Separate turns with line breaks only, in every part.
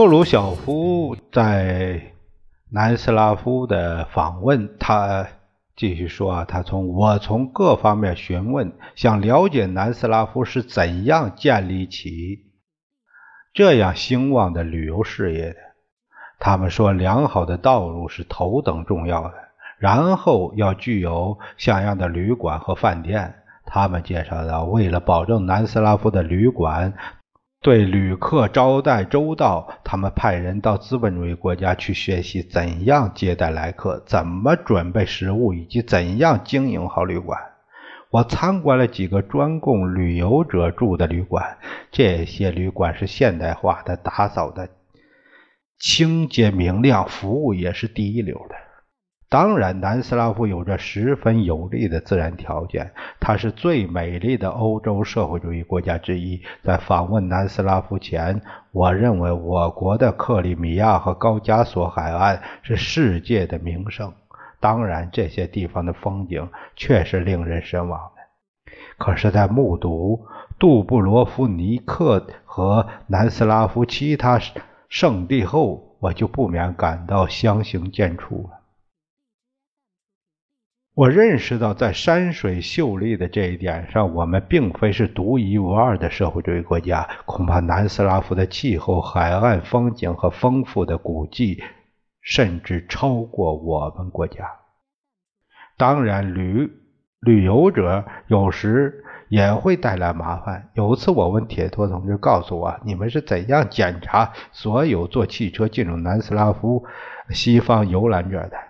赫鲁晓夫在南斯拉夫的访问，他继续说啊，他从我从各方面询问，想了解南斯拉夫是怎样建立起这样兴旺的旅游事业的。他们说，良好的道路是头等重要的，然后要具有像样的旅馆和饭店。他们介绍到，为了保证南斯拉夫的旅馆。对旅客招待周到，他们派人到资本主义国家去学习怎样接待来客，怎么准备食物，以及怎样经营好旅馆。我参观了几个专供旅游者住的旅馆，这些旅馆是现代化的，打扫的清洁明亮，服务也是第一流的。当然，南斯拉夫有着十分有利的自然条件，它是最美丽的欧洲社会主义国家之一。在访问南斯拉夫前，我认为我国的克里米亚和高加索海岸是世界的名胜。当然，这些地方的风景确实令人神往的。可是，在目睹杜布罗夫尼克和南斯拉夫其他圣地后，我就不免感到相形见绌了。我认识到，在山水秀丽的这一点上，我们并非是独一无二的社会主义国家。恐怕南斯拉夫的气候、海岸风景和丰富的古迹，甚至超过我们国家。当然，旅旅游者有时也会带来麻烦。有次，我问铁托同志，告诉我你们是怎样检查所有坐汽车进入南斯拉夫西方游览者的？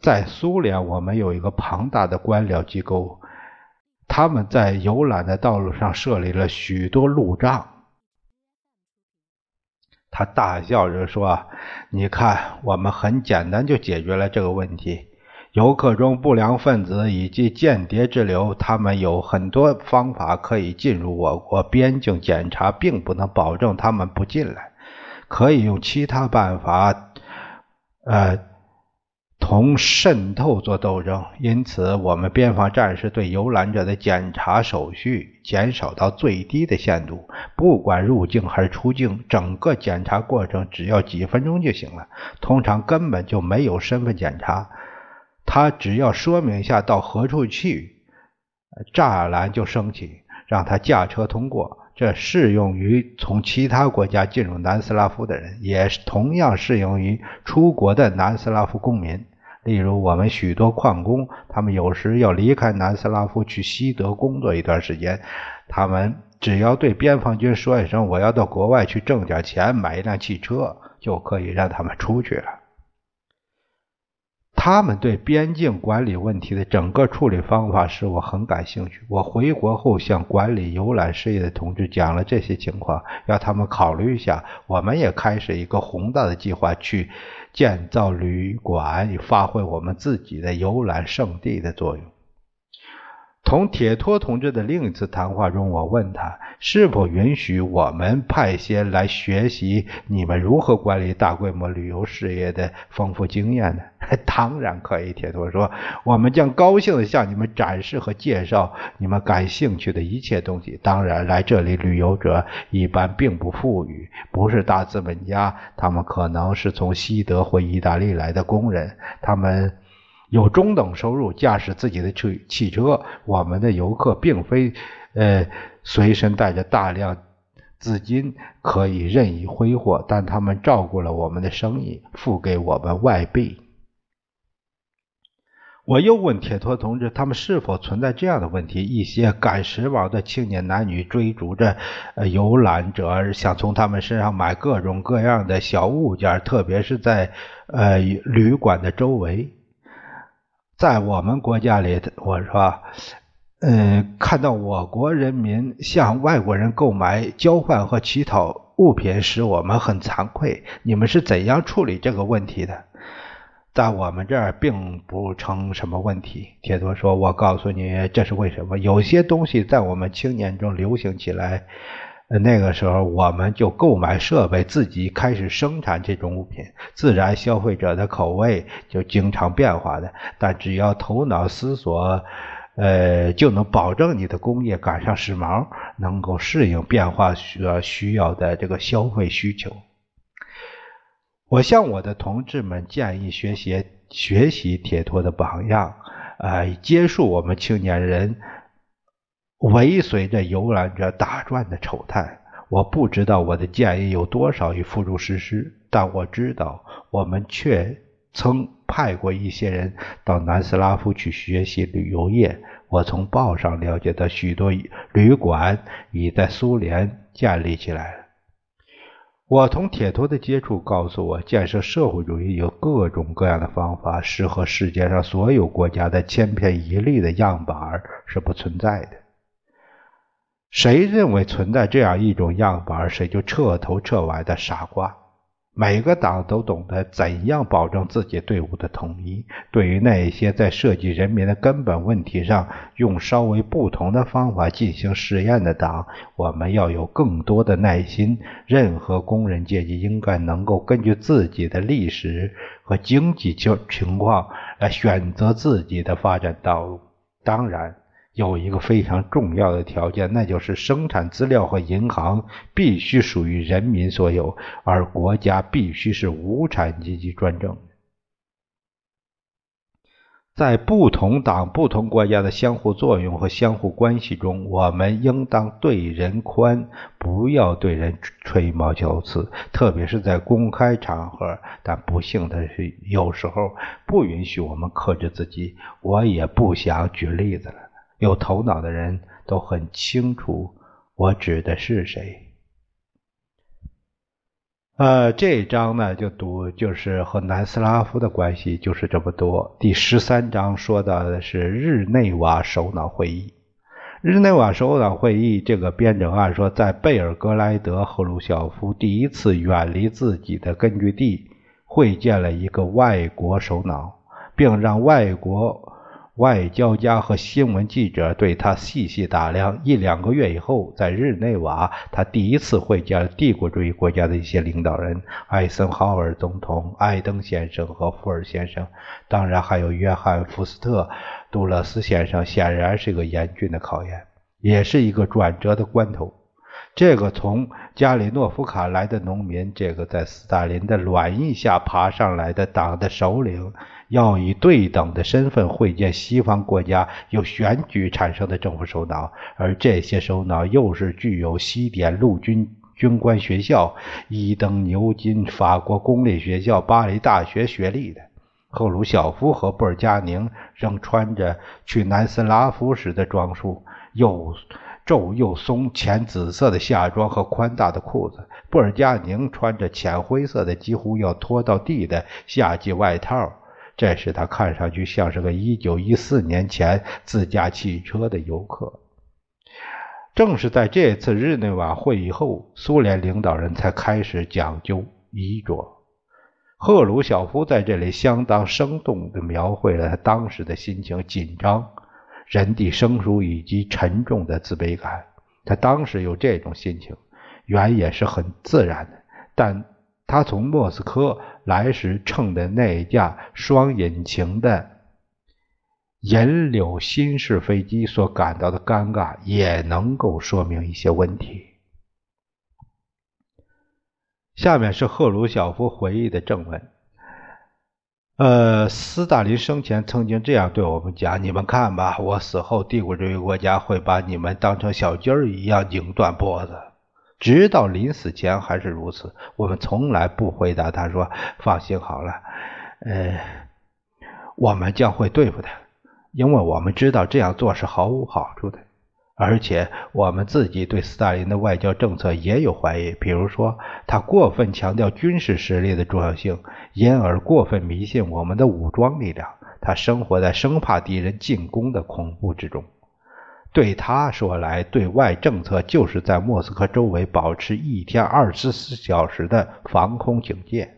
在苏联，我们有一个庞大的官僚机构，他们在游览的道路上设立了许多路障。他大笑着说：“你看，我们很简单就解决了这个问题。游客中不良分子以及间谍之流，他们有很多方法可以进入我国。边境检查并不能保证他们不进来，可以用其他办法，呃。”从渗透做斗争，因此我们边防战士对游览者的检查手续减少到最低的限度。不管入境还是出境，整个检查过程只要几分钟就行了。通常根本就没有身份检查，他只要说明一下到何处去，栅栏就升起，让他驾车通过。这适用于从其他国家进入南斯拉夫的人，也同样适用于出国的南斯拉夫公民。例如，我们许多矿工，他们有时要离开南斯拉夫去西德工作一段时间，他们只要对边防军说一声“我要到国外去挣点钱，买一辆汽车”，就可以让他们出去了。他们对边境管理问题的整个处理方法使我很感兴趣。我回国后向管理游览事业的同志讲了这些情况，要他们考虑一下。我们也开始一个宏大的计划，去建造旅馆，发挥我们自己的游览胜地的作用。同铁托同志的另一次谈话中，我问他是否允许我们派些来学习你们如何管理大规模旅游事业的丰富经验呢？当然可以，铁托说，我们将高兴地向你们展示和介绍你们感兴趣的一切东西。当然，来这里旅游者一般并不富裕，不是大资本家，他们可能是从西德或意大利来的工人，他们。有中等收入，驾驶自己的车汽车。我们的游客并非，呃，随身带着大量资金可以任意挥霍，但他们照顾了我们的生意，付给我们外币。我又问铁托同志，他们是否存在这样的问题：一些赶时髦的青年男女追逐着呃游览者，想从他们身上买各种各样的小物件，特别是在呃旅馆的周围。在我们国家里，我说，嗯，看到我国人民向外国人购买、交换和乞讨物品使，我们很惭愧。你们是怎样处理这个问题的？在我们这儿并不成什么问题。铁多说：“我告诉你，这是为什么？有些东西在我们青年中流行起来，那个时候我们就购买设备，自己开始生产这种物品。自然，消费者的口味就经常变化的。但只要头脑思索，呃，就能保证你的工业赶上时髦，能够适应变化需需要的这个消费需求。”我向我的同志们建议学习学习铁托的榜样，呃，结束我们青年人尾随着游览者打转的丑态。我不知道我的建议有多少已付诸实施，但我知道我们却曾派过一些人到南斯拉夫去学习旅游业。我从报上了解到，许多旅馆已在苏联建立起来了。我同铁托的接触告诉我，建设社会主义有各种各样的方法，适合世界上所有国家的千篇一律的样板是不存在的。谁认为存在这样一种样板，谁就彻头彻尾的傻瓜。每个党都懂得怎样保证自己队伍的统一。对于那些在涉及人民的根本问题上用稍微不同的方法进行实验的党，我们要有更多的耐心。任何工人阶级应该能够根据自己的历史和经济情情况来选择自己的发展道路。当然。有一个非常重要的条件，那就是生产资料和银行必须属于人民所有，而国家必须是无产阶级专政。在不同党、不同国家的相互作用和相互关系中，我们应当对人宽，不要对人吹毛求疵，特别是在公开场合。但不幸的是，有时候不允许我们克制自己。我也不想举例子了。有头脑的人都很清楚，我指的是谁。呃，这一章呢，就读就是和南斯拉夫的关系就是这么多。第十三章说到的是日内瓦首脑会议。日内瓦首脑会议这个编者按说，在贝尔格莱德，赫鲁晓夫第一次远离自己的根据地，会见了一个外国首脑，并让外国。外交家和新闻记者对他细细打量。一两个月以后，在日内瓦，他第一次会见了帝国主义国家的一些领导人：艾森豪尔总统、艾登先生和福尔先生，当然还有约翰·福斯特·杜勒斯先生。显然是个严峻的考验，也是一个转折的关头。这个从加里诺夫卡来的农民，这个在斯大林的软硬下爬上来的党的首领。要以对等的身份会见西方国家由选举产生的政府首脑，而这些首脑又是具有西点陆军军官学校、伊登牛津法国公立学校、巴黎大学学历的。赫鲁晓夫和布尔加宁仍穿着去南斯拉夫时的装束，又皱又松浅紫色的夏装和宽大的裤子。布尔加宁穿着浅灰色的几乎要拖到地的夏季外套。这使他看上去像是个1914年前自驾汽车的游客。正是在这次日内瓦会议后，苏联领导人才开始讲究衣着。赫鲁晓夫在这里相当生动地描绘了他当时的心情：紧张、人地生疏以及沉重的自卑感。他当时有这种心情，原也是很自然的，但。他从莫斯科来时乘的那架双引擎的银柳新式飞机所感到的尴尬，也能够说明一些问题。下面是赫鲁晓夫回忆的正文。呃，斯大林生前曾经这样对我们讲：“你们看吧，我死后，帝国主义国家会把你们当成小鸡儿一样拧断脖子。”直到临死前还是如此。我们从来不回答他说：“放心好了，呃，我们将会对付他。”因为我们知道这样做是毫无好处的。而且我们自己对斯大林的外交政策也有怀疑，比如说他过分强调军事实力的重要性，因而过分迷信我们的武装力量。他生活在生怕敌人进攻的恐怖之中。对他说来，对外政策就是在莫斯科周围保持一天二十四小时的防空警戒。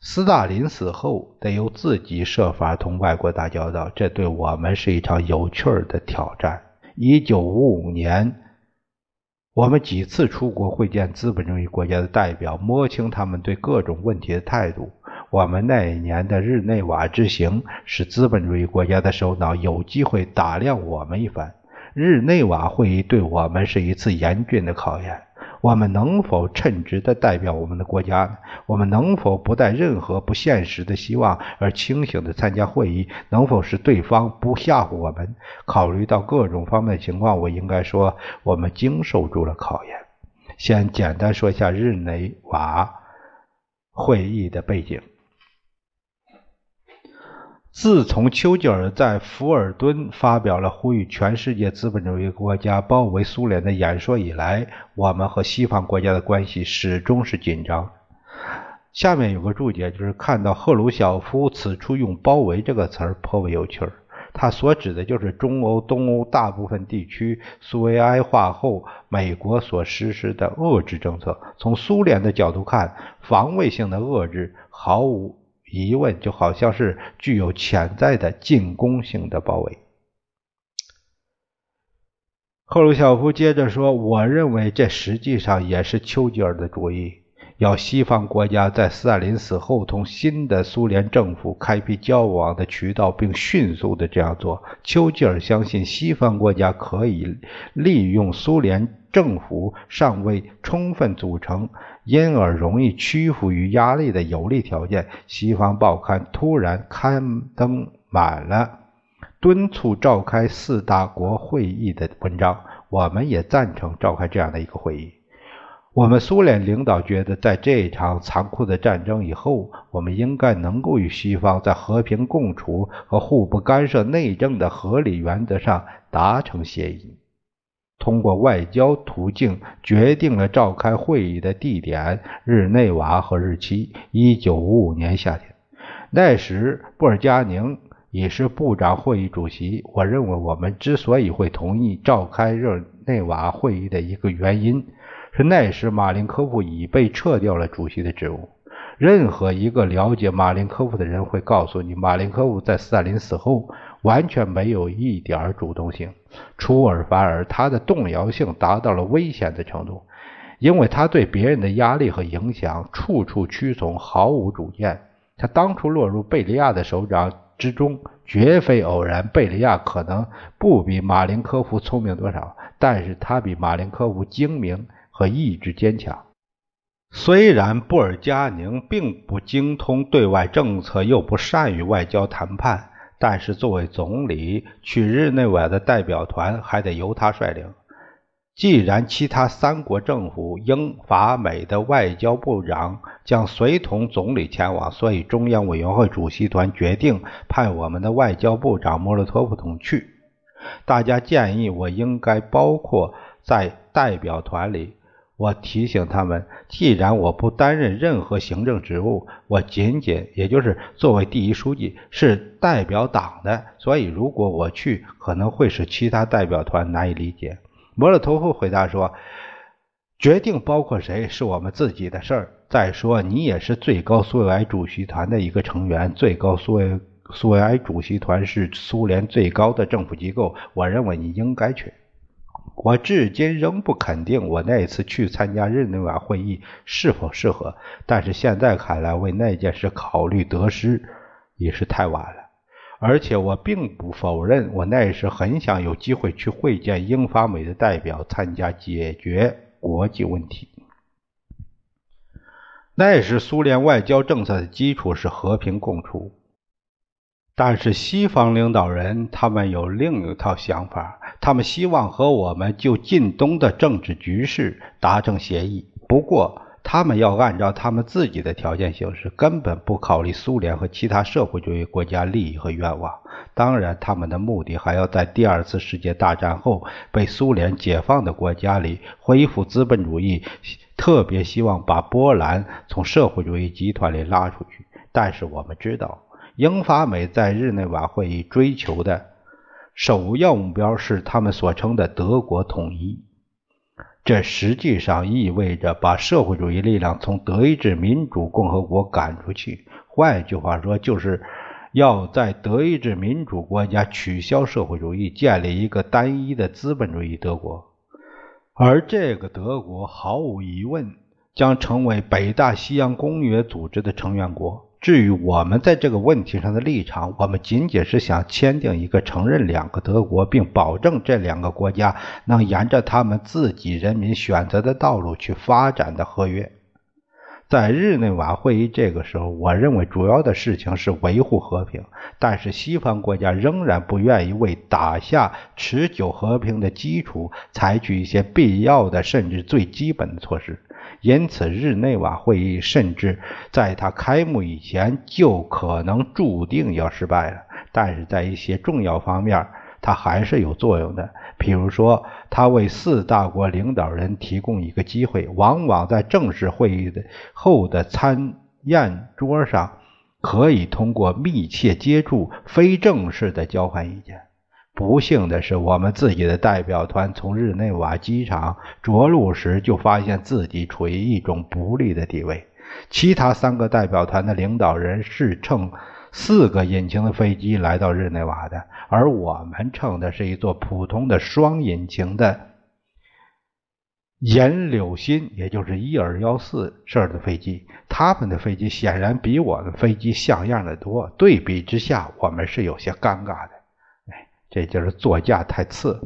斯大林死后，得由自己设法同外国打交道，这对我们是一场有趣的挑战。一九五五年，我们几次出国会见资本主义国家的代表，摸清他们对各种问题的态度。我们那一年的日内瓦之行，使资本主义国家的首脑有机会打量我们一番。日内瓦会议对我们是一次严峻的考验。我们能否称职的代表我们的国家呢？我们能否不带任何不现实的希望而清醒地参加会议？能否使对方不吓唬我们？考虑到各种方面的情况，我应该说，我们经受住了考验。先简单说一下日内瓦会议的背景。自从丘吉尔在福尔顿发表了呼吁全世界资本主义国家包围苏联的演说以来，我们和西方国家的关系始终是紧张。下面有个注解，就是看到赫鲁晓夫此处用“包围”这个词儿颇为有趣儿。他所指的就是中欧、东欧大部分地区苏维埃化后，美国所实施的遏制政策。从苏联的角度看，防卫性的遏制毫无。疑问就好像是具有潜在的进攻性的包围。赫鲁晓夫接着说：“我认为这实际上也是丘吉尔的主意，要西方国家在斯大林死后同新的苏联政府开辟交往的渠道，并迅速的这样做。丘吉尔相信西方国家可以利用苏联政府尚未充分组成。”因而容易屈服于压力的有利条件。西方报刊突然刊登满了敦促召开四大国会议的文章。我们也赞成召开这样的一个会议。我们苏联领导觉得，在这场残酷的战争以后，我们应该能够与西方在和平共处和互不干涉内政的合理原则上达成协议。通过外交途径决定了召开会议的地点、日内瓦和日期。一九五五年夏天，那时布尔加宁已是部长会议主席。我认为，我们之所以会同意召开日内瓦会议的一个原因，是那时马林科夫已被撤掉了主席的职务。任何一个了解马林科夫的人会告诉你，马林科夫在斯大林死后。完全没有一点主动性，出尔反尔，他的动摇性达到了危险的程度，因为他对别人的压力和影响处处屈从，毫无主见。他当初落入贝利亚的手掌之中，绝非偶然。贝利亚可能不比马林科夫聪明多少，但是他比马林科夫精明和意志坚强。虽然布尔加宁并不精通对外政策，又不善于外交谈判。但是，作为总理去日内瓦的代表团还得由他率领。既然其他三国政府英法美的外交部长将随同总理前往，所以中央委员会主席团决定派我们的外交部长莫洛托夫同去。大家建议我应该包括在代表团里。我提醒他们，既然我不担任任何行政职务，我仅仅也就是作为第一书记，是代表党的，所以如果我去，可能会使其他代表团难以理解。莫洛托夫回答说：“决定包括谁是我们自己的事儿。再说，你也是最高苏维埃主席团的一个成员，最高苏维苏维埃主席团是苏联最高的政府机构，我认为你应该去。”我至今仍不肯定我那一次去参加日内瓦会议是否适合，但是现在看来，为那件事考虑得失已是太晚了。而且我并不否认，我那时很想有机会去会见英法美的代表，参加解决国际问题。那时苏联外交政策的基础是和平共处，但是西方领导人他们有另一套想法。他们希望和我们就近东的政治局势达成协议，不过他。们要按照他们自己的条件行事，根本不考虑苏联和其他社会主义国家利益和愿望。当然，他们的目的还要在第二次世界大战后被苏联解放的国家里恢复资本主义，特别希望把波兰从社会主义集团里拉出去。但是我们知道，英法美在日内瓦会议追求的首要目标是他们所称的德国统一。这实际上意味着把社会主义力量从德意志民主共和国赶出去。换句话说，就是要在德意志民主国家取消社会主义，建立一个单一的资本主义德国。而这个德国毫无疑问将成为北大西洋公约组织的成员国。至于我们在这个问题上的立场，我们仅仅是想签订一个承认两个德国，并保证这两个国家能沿着他们自己人民选择的道路去发展的合约。在日内瓦会议这个时候，我认为主要的事情是维护和平，但是西方国家仍然不愿意为打下持久和平的基础采取一些必要的甚至最基本的措施。因此，日内瓦会议甚至在它开幕以前就可能注定要失败了。但是在一些重要方面，它还是有作用的。比如说，它为四大国领导人提供一个机会，往往在正式会议的后的餐宴桌上，可以通过密切接触、非正式的交换意见。不幸的是，我们自己的代表团从日内瓦机场着陆时，就发现自己处于一种不利的地位。其他三个代表团的领导人是乘四个引擎的飞机来到日内瓦的，而我们乘的是一座普通的双引擎的岩柳新，也就是伊尔幺四式的飞机。他们的飞机显然比我们飞机像样的多。对比之下，我们是有些尴尬的。这就是座驾太次。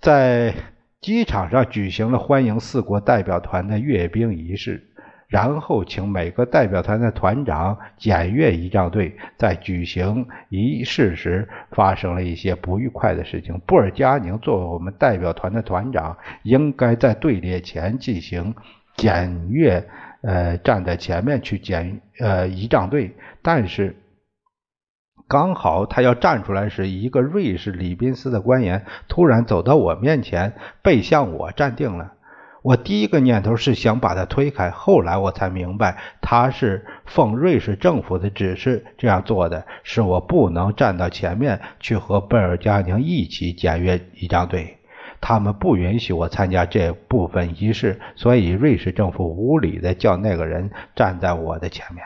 在机场上举行了欢迎四国代表团的阅兵仪式，然后请每个代表团的团长检阅仪仗队。在举行仪式时，发生了一些不愉快的事情。布尔加宁作为我们代表团的团长，应该在队列前进行检阅，呃，站在前面去检呃仪仗队，但是。刚好他要站出来时，一个瑞士礼宾司的官员突然走到我面前，背向我站定了。我第一个念头是想把他推开，后来我才明白他是奉瑞士政府的指示这样做的，是我不能站到前面去和贝尔加宁一起检阅仪仗队，他们不允许我参加这部分仪式，所以瑞士政府无理的叫那个人站在我的前面。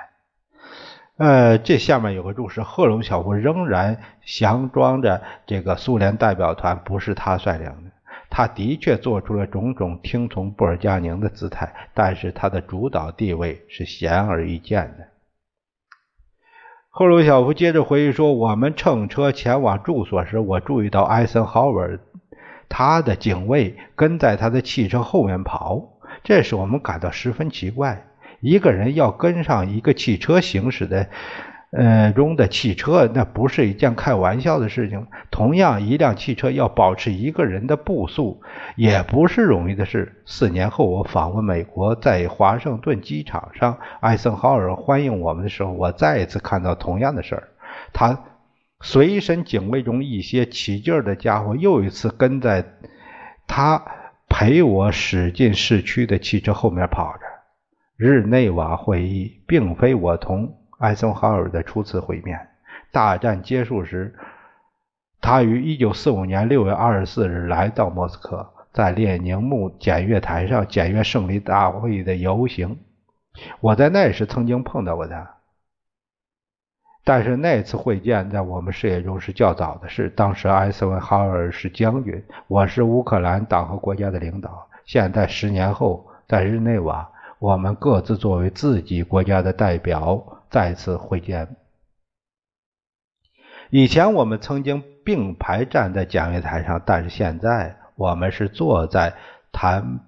呃，这下面有个注释：赫鲁晓夫仍然佯装着这个苏联代表团不是他率领的。他的确做出了种种听从布尔加宁的姿态，但是他的主导地位是显而易见的。赫鲁晓夫接着回忆说：“我们乘车前往住所时，我注意到艾森豪威尔他的警卫跟在他的汽车后面跑，这使我们感到十分奇怪。”一个人要跟上一个汽车行驶的，呃中的汽车，那不是一件开玩笑的事情。同样，一辆汽车要保持一个人的步速，也不是容易的事。四年后，我访问美国，在华盛顿机场上，艾森豪尔欢迎我们的时候，我再一次看到同样的事儿。他随身警卫中一些起劲儿的家伙又一次跟在他陪我驶进市区的汽车后面跑着。日内瓦会议并非我同艾森豪尔的初次会面。大战结束时，他于1945年6月24日来到莫斯科，在列宁墓检阅台上检阅胜利大会的游行。我在那时曾经碰到过他，但是那次会见在我们视野中是较早的事。当时艾森豪尔是将军，我是乌克兰党和国家的领导。现在十年后，在日内瓦。我们各自作为自己国家的代表再次会见。以前我们曾经并排站在讲阅台上，但是现在我们是坐在谈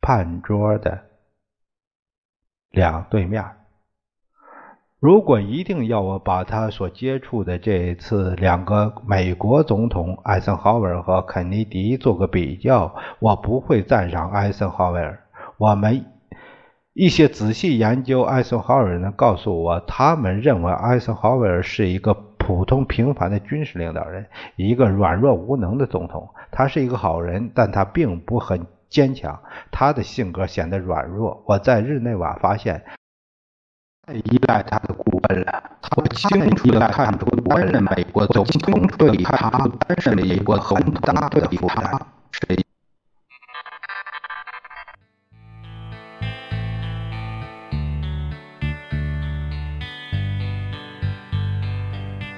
判桌的两对面。如果一定要我把他所接触的这一次两个美国总统艾森豪威尔和肯尼迪做个比较，我不会赞赏艾森豪威尔。我们。一些仔细研究艾森豪威尔人告诉我，他们认为艾森豪威尔是一个普通平凡的军事领导人，一个软弱无能的总统。他是一个好人，但他并不很坚强，他的性格显得软弱。我在日内瓦发现，
太依赖他的顾问了。他清楚地看出，担任美国总统对他担任美国很大的负担。